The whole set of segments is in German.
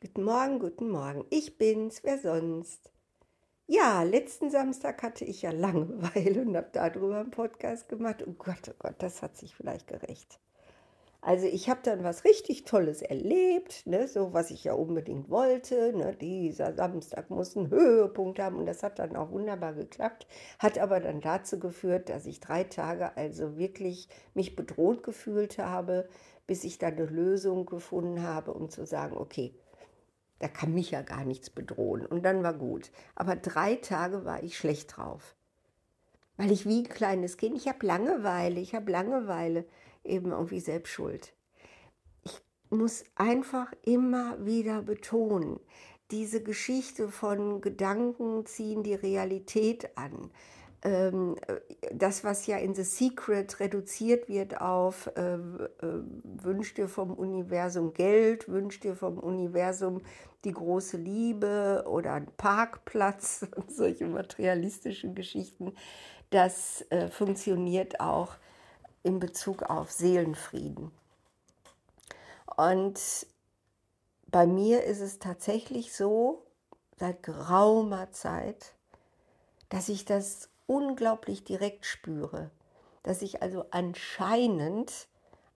Guten Morgen, guten Morgen. Ich bin's, wer sonst? Ja, letzten Samstag hatte ich ja Langeweile und habe darüber einen Podcast gemacht. Oh Gott, oh Gott, das hat sich vielleicht gerecht. Also ich habe dann was richtig Tolles erlebt, ne, so was ich ja unbedingt wollte. Ne, dieser Samstag muss einen Höhepunkt haben und das hat dann auch wunderbar geklappt. Hat aber dann dazu geführt, dass ich drei Tage also wirklich mich bedroht gefühlt habe, bis ich dann eine Lösung gefunden habe, um zu sagen, okay, da kann mich ja gar nichts bedrohen. Und dann war gut. Aber drei Tage war ich schlecht drauf. Weil ich wie ein kleines Kind, ich habe Langeweile, ich habe Langeweile, eben irgendwie selbst schuld. Ich muss einfach immer wieder betonen, diese Geschichte von Gedanken ziehen die Realität an. Ähm, das, was ja in The Secret reduziert wird auf äh, äh, wünsch dir vom Universum Geld, wünsch dir vom Universum die große Liebe oder einen Parkplatz und solche materialistischen Geschichten, das äh, funktioniert auch in Bezug auf Seelenfrieden. Und bei mir ist es tatsächlich so, seit geraumer Zeit, dass ich das unglaublich direkt spüre, dass ich also anscheinend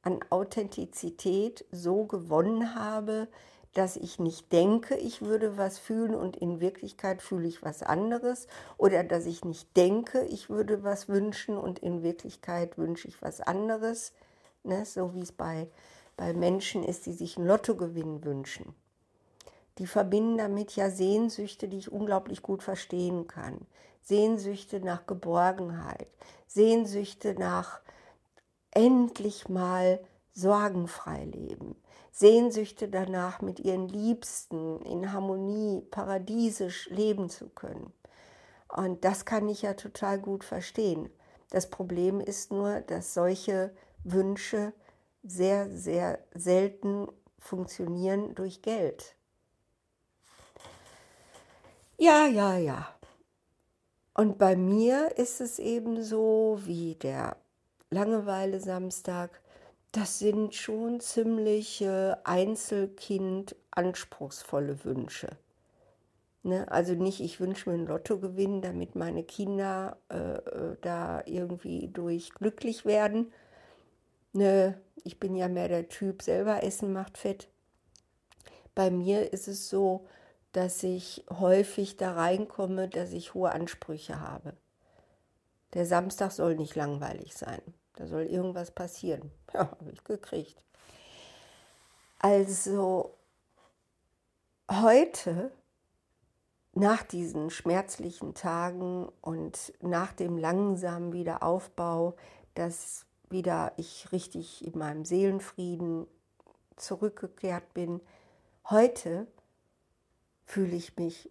an Authentizität so gewonnen habe, dass ich nicht denke, ich würde was fühlen und in Wirklichkeit fühle ich was anderes oder dass ich nicht denke, ich würde was wünschen und in Wirklichkeit wünsche ich was anderes, ne? so wie es bei, bei Menschen ist, die sich einen Lottogewinn wünschen. Die verbinden damit ja Sehnsüchte, die ich unglaublich gut verstehen kann. Sehnsüchte nach Geborgenheit, Sehnsüchte nach endlich mal sorgenfrei leben, Sehnsüchte danach, mit ihren Liebsten in Harmonie, paradiesisch leben zu können. Und das kann ich ja total gut verstehen. Das Problem ist nur, dass solche Wünsche sehr, sehr selten funktionieren durch Geld. Ja, ja, ja. Und bei mir ist es eben so wie der Langeweile Samstag, das sind schon ziemlich Einzelkind anspruchsvolle Wünsche. Ne? Also nicht, ich wünsche mir einen Lottogewinn, damit meine Kinder äh, äh, da irgendwie durch glücklich werden. Ne? Ich bin ja mehr der Typ, selber Essen macht fett. Bei mir ist es so, dass ich häufig da reinkomme, dass ich hohe Ansprüche habe. Der Samstag soll nicht langweilig sein. Da soll irgendwas passieren. Ja, habe ich gekriegt. Also heute, nach diesen schmerzlichen Tagen und nach dem langsamen Wiederaufbau, dass wieder ich richtig in meinem Seelenfrieden zurückgekehrt bin, heute fühle ich mich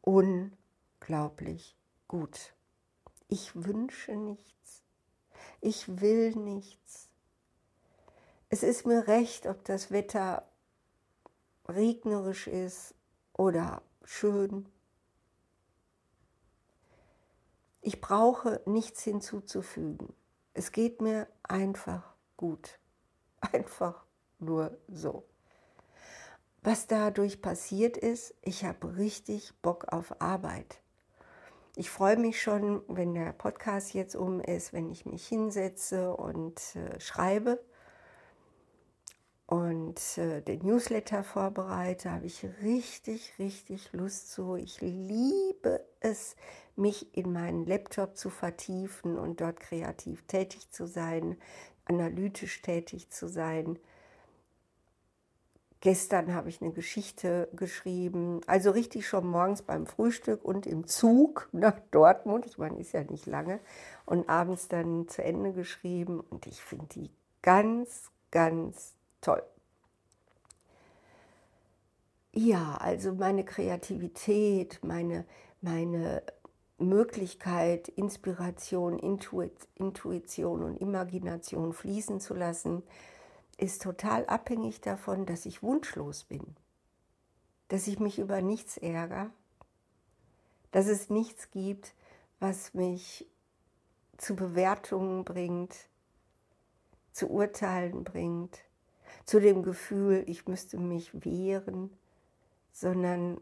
unglaublich gut. Ich wünsche nichts. Ich will nichts. Es ist mir recht, ob das Wetter regnerisch ist oder schön. Ich brauche nichts hinzuzufügen. Es geht mir einfach gut. Einfach nur so. Was dadurch passiert ist, ich habe richtig Bock auf Arbeit. Ich freue mich schon, wenn der Podcast jetzt um ist, wenn ich mich hinsetze und äh, schreibe und äh, den Newsletter vorbereite, habe ich richtig, richtig Lust zu. Ich liebe es, mich in meinen Laptop zu vertiefen und dort kreativ tätig zu sein, analytisch tätig zu sein. Gestern habe ich eine Geschichte geschrieben, also richtig schon morgens beim Frühstück und im Zug nach Dortmund. Ich meine, ist ja nicht lange. Und abends dann zu Ende geschrieben. Und ich finde die ganz, ganz toll. Ja, also meine Kreativität, meine, meine Möglichkeit, Inspiration, Intuition und Imagination fließen zu lassen, ist total abhängig davon, dass ich wunschlos bin, dass ich mich über nichts ärgere, dass es nichts gibt, was mich zu Bewertungen bringt, zu Urteilen bringt, zu dem Gefühl, ich müsste mich wehren, sondern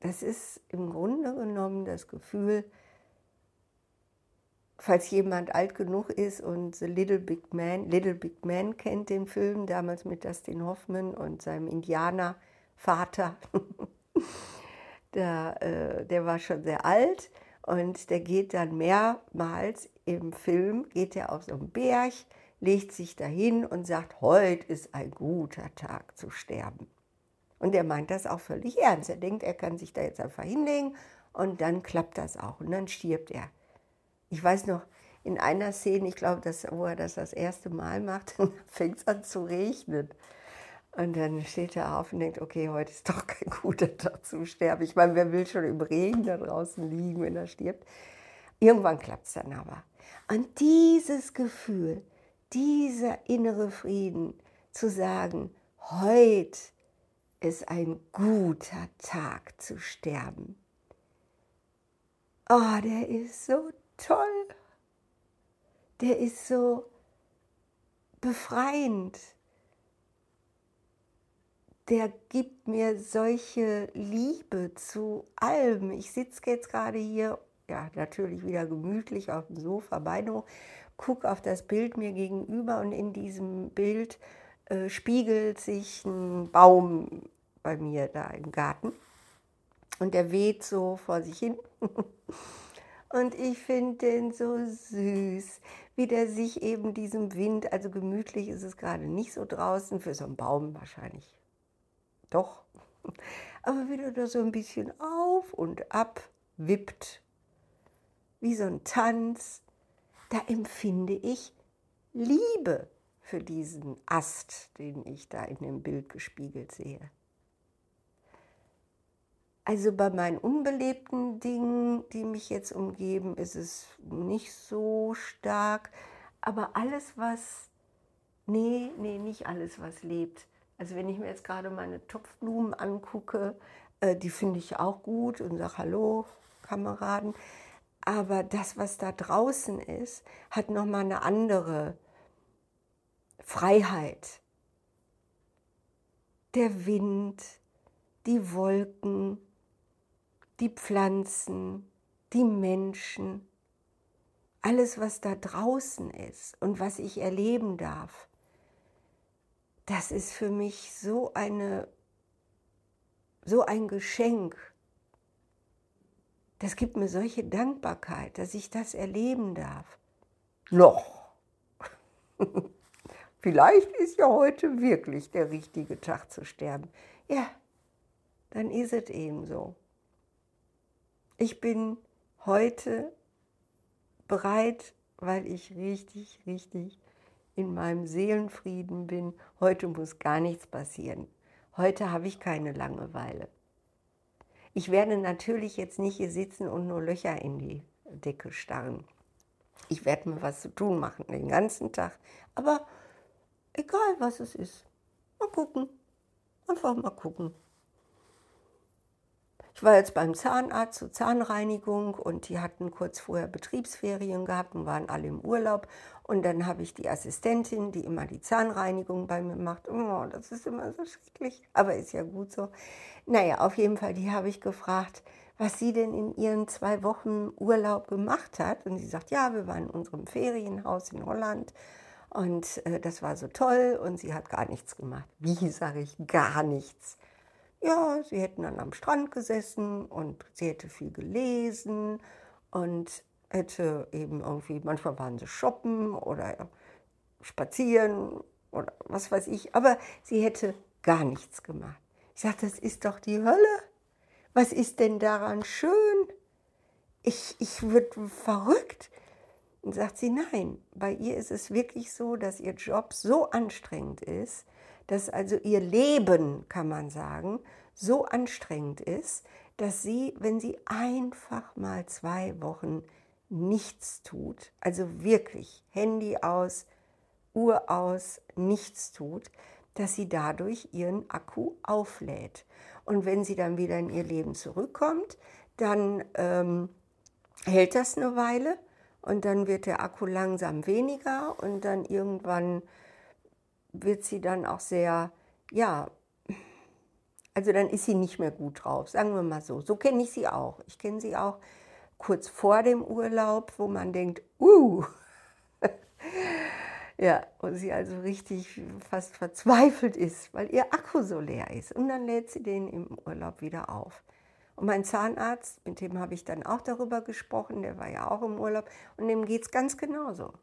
das ist im Grunde genommen das Gefühl, falls jemand alt genug ist und The Little Big Man, Little Big Man kennt den Film, damals mit Dustin Hoffman und seinem Indianervater, der, äh, der war schon sehr alt und der geht dann mehrmals im Film, geht er auf so einen Berg, legt sich dahin und sagt, heute ist ein guter Tag zu sterben. Und er meint das auch völlig ernst. Er denkt, er kann sich da jetzt einfach hinlegen und dann klappt das auch und dann stirbt er. Ich weiß noch, in einer Szene, ich glaube, dass, wo er das das erste Mal macht, fängt es an zu regnen. Und dann steht er auf und denkt, okay, heute ist doch kein guter Tag zu sterben. Ich meine, wer will schon im Regen da draußen liegen, wenn er stirbt? Irgendwann klappt es dann aber. Und dieses Gefühl, dieser innere Frieden, zu sagen, heute ist ein guter Tag zu sterben. Oh, der ist so toll. Der ist so befreiend. Der gibt mir solche Liebe zu allem. Ich sitze jetzt gerade hier, ja, natürlich wieder gemütlich auf dem Sofa, Beine hoch, gucke auf das Bild mir gegenüber und in diesem Bild äh, spiegelt sich ein Baum bei mir da im Garten und der weht so vor sich hin. Und ich finde den so süß, wie der sich eben diesem Wind, also gemütlich ist es gerade nicht so draußen, für so einen Baum wahrscheinlich doch, aber wie der da so ein bisschen auf und ab wippt, wie so ein Tanz, da empfinde ich Liebe für diesen Ast, den ich da in dem Bild gespiegelt sehe. Also bei meinen unbelebten Dingen, die mich jetzt umgeben, ist es nicht so stark. Aber alles, was, nee, nee, nicht alles, was lebt. Also wenn ich mir jetzt gerade meine Topfblumen angucke, äh, die finde ich auch gut und sage Hallo, Kameraden. Aber das, was da draußen ist, hat nochmal eine andere Freiheit. Der Wind, die Wolken, die Pflanzen, die Menschen, alles, was da draußen ist und was ich erleben darf, das ist für mich so eine so ein Geschenk. Das gibt mir solche Dankbarkeit, dass ich das erleben darf. Noch. Vielleicht ist ja heute wirklich der richtige Tag zu sterben. Ja, dann ist es eben so. Ich bin heute bereit, weil ich richtig, richtig in meinem Seelenfrieden bin. Heute muss gar nichts passieren. Heute habe ich keine Langeweile. Ich werde natürlich jetzt nicht hier sitzen und nur Löcher in die Decke starren. Ich werde mir was zu tun machen den ganzen Tag. Aber egal, was es ist. Mal gucken. Einfach mal gucken. Ich war jetzt beim Zahnarzt zur Zahnreinigung und die hatten kurz vorher Betriebsferien gehabt und waren alle im Urlaub. Und dann habe ich die Assistentin, die immer die Zahnreinigung bei mir macht. Oh, das ist immer so schrecklich, aber ist ja gut so. Naja, auf jeden Fall, die habe ich gefragt, was sie denn in ihren zwei Wochen Urlaub gemacht hat. Und sie sagt, ja, wir waren in unserem Ferienhaus in Holland. Und äh, das war so toll und sie hat gar nichts gemacht. Wie sage ich gar nichts? Ja, sie hätten dann am Strand gesessen und sie hätte viel gelesen und hätte eben irgendwie, manchmal waren sie shoppen oder spazieren oder was weiß ich, aber sie hätte gar nichts gemacht. Ich sagte, das ist doch die Hölle. Was ist denn daran schön? Ich, ich würde verrückt. Und sagt sie, nein, bei ihr ist es wirklich so, dass ihr Job so anstrengend ist, dass also ihr Leben, kann man sagen, so anstrengend ist, dass sie, wenn sie einfach mal zwei Wochen nichts tut, also wirklich Handy aus, Uhr aus, nichts tut, dass sie dadurch ihren Akku auflädt. Und wenn sie dann wieder in ihr Leben zurückkommt, dann ähm, hält das eine Weile und dann wird der Akku langsam weniger und dann irgendwann wird sie dann auch sehr, ja, Also dann ist sie nicht mehr gut drauf, sagen wir mal so. So kenne ich sie auch. Ich kenne sie auch kurz vor dem Urlaub, wo man denkt, uh, ja, und sie also richtig fast verzweifelt ist, weil ihr Akku so leer ist. Und dann lädt sie den im Urlaub wieder auf. Und mein Zahnarzt, mit dem habe ich dann auch darüber gesprochen, der war ja auch im Urlaub, und dem geht es ganz genauso.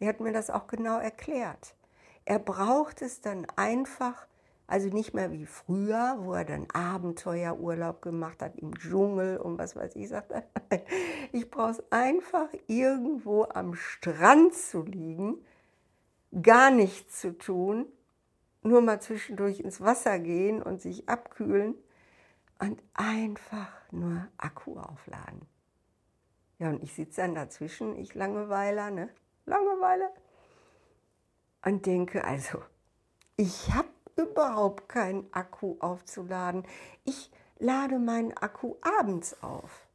Der hat mir das auch genau erklärt. Er braucht es dann einfach, also nicht mehr wie früher, wo er dann Abenteuerurlaub gemacht hat im Dschungel und was weiß ich, sagt er. Ich brauche es einfach irgendwo am Strand zu liegen, gar nichts zu tun, nur mal zwischendurch ins Wasser gehen und sich abkühlen und einfach nur Akku aufladen. Ja, und ich sitze dann dazwischen, ich Langeweiler, ne? Langeweile. Und denke, also, ich habe überhaupt keinen Akku aufzuladen. Ich lade meinen Akku abends auf.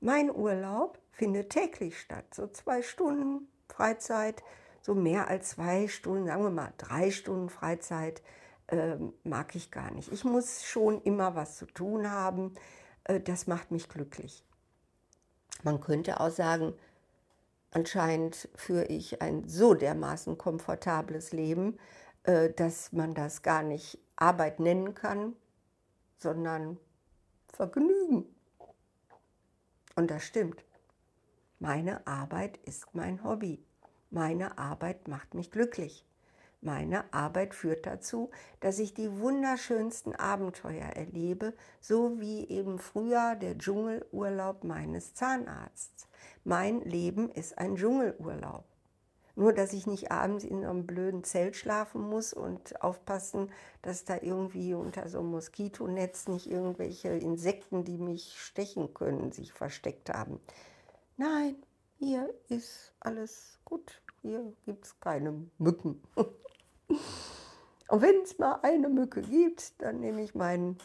Mein Urlaub findet täglich statt, so zwei Stunden Freizeit, so mehr als zwei Stunden, sagen wir mal drei Stunden Freizeit äh, mag ich gar nicht. Ich muss schon immer was zu tun haben. Äh, das macht mich glücklich. Man könnte auch sagen, anscheinend führe ich ein so dermaßen komfortables Leben, äh, dass man das gar nicht Arbeit nennen kann, sondern Vergnügen. Und das stimmt. Meine Arbeit ist mein Hobby. Meine Arbeit macht mich glücklich. Meine Arbeit führt dazu, dass ich die wunderschönsten Abenteuer erlebe, so wie eben früher der Dschungelurlaub meines Zahnarztes. Mein Leben ist ein Dschungelurlaub. Nur, dass ich nicht abends in einem blöden Zelt schlafen muss und aufpassen, dass da irgendwie unter so einem Moskitonetz nicht irgendwelche Insekten, die mich stechen können, sich versteckt haben. Nein, hier ist alles gut. Hier gibt es keine Mücken. Und wenn es mal eine Mücke gibt, dann nehme ich meinen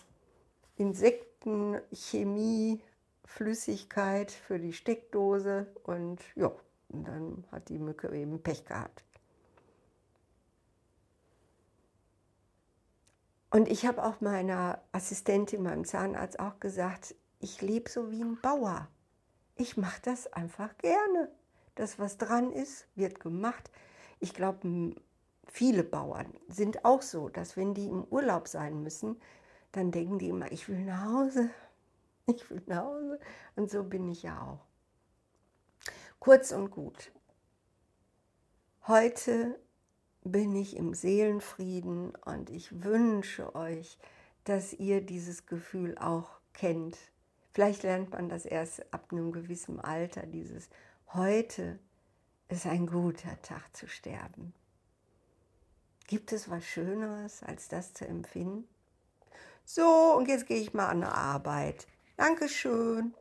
Insektenchemie-Flüssigkeit für die Steckdose und ja, und dann hat die Mücke eben Pech gehabt. Und ich habe auch meiner Assistentin, meinem Zahnarzt auch gesagt, ich lebe so wie ein Bauer. Ich mache das einfach gerne. Das, was dran ist, wird gemacht. Ich glaube, viele Bauern sind auch so, dass wenn die im Urlaub sein müssen, dann denken die immer, ich will nach Hause, ich will nach Hause. Und so bin ich ja auch. Kurz und gut. Heute bin ich im Seelenfrieden und ich wünsche euch, dass ihr dieses Gefühl auch kennt. Vielleicht lernt man das erst ab einem gewissen Alter, dieses heute ist ein guter Tag zu sterben. Gibt es was Schöneres, als das zu empfinden? So, und jetzt gehe ich mal an die Arbeit. Dankeschön.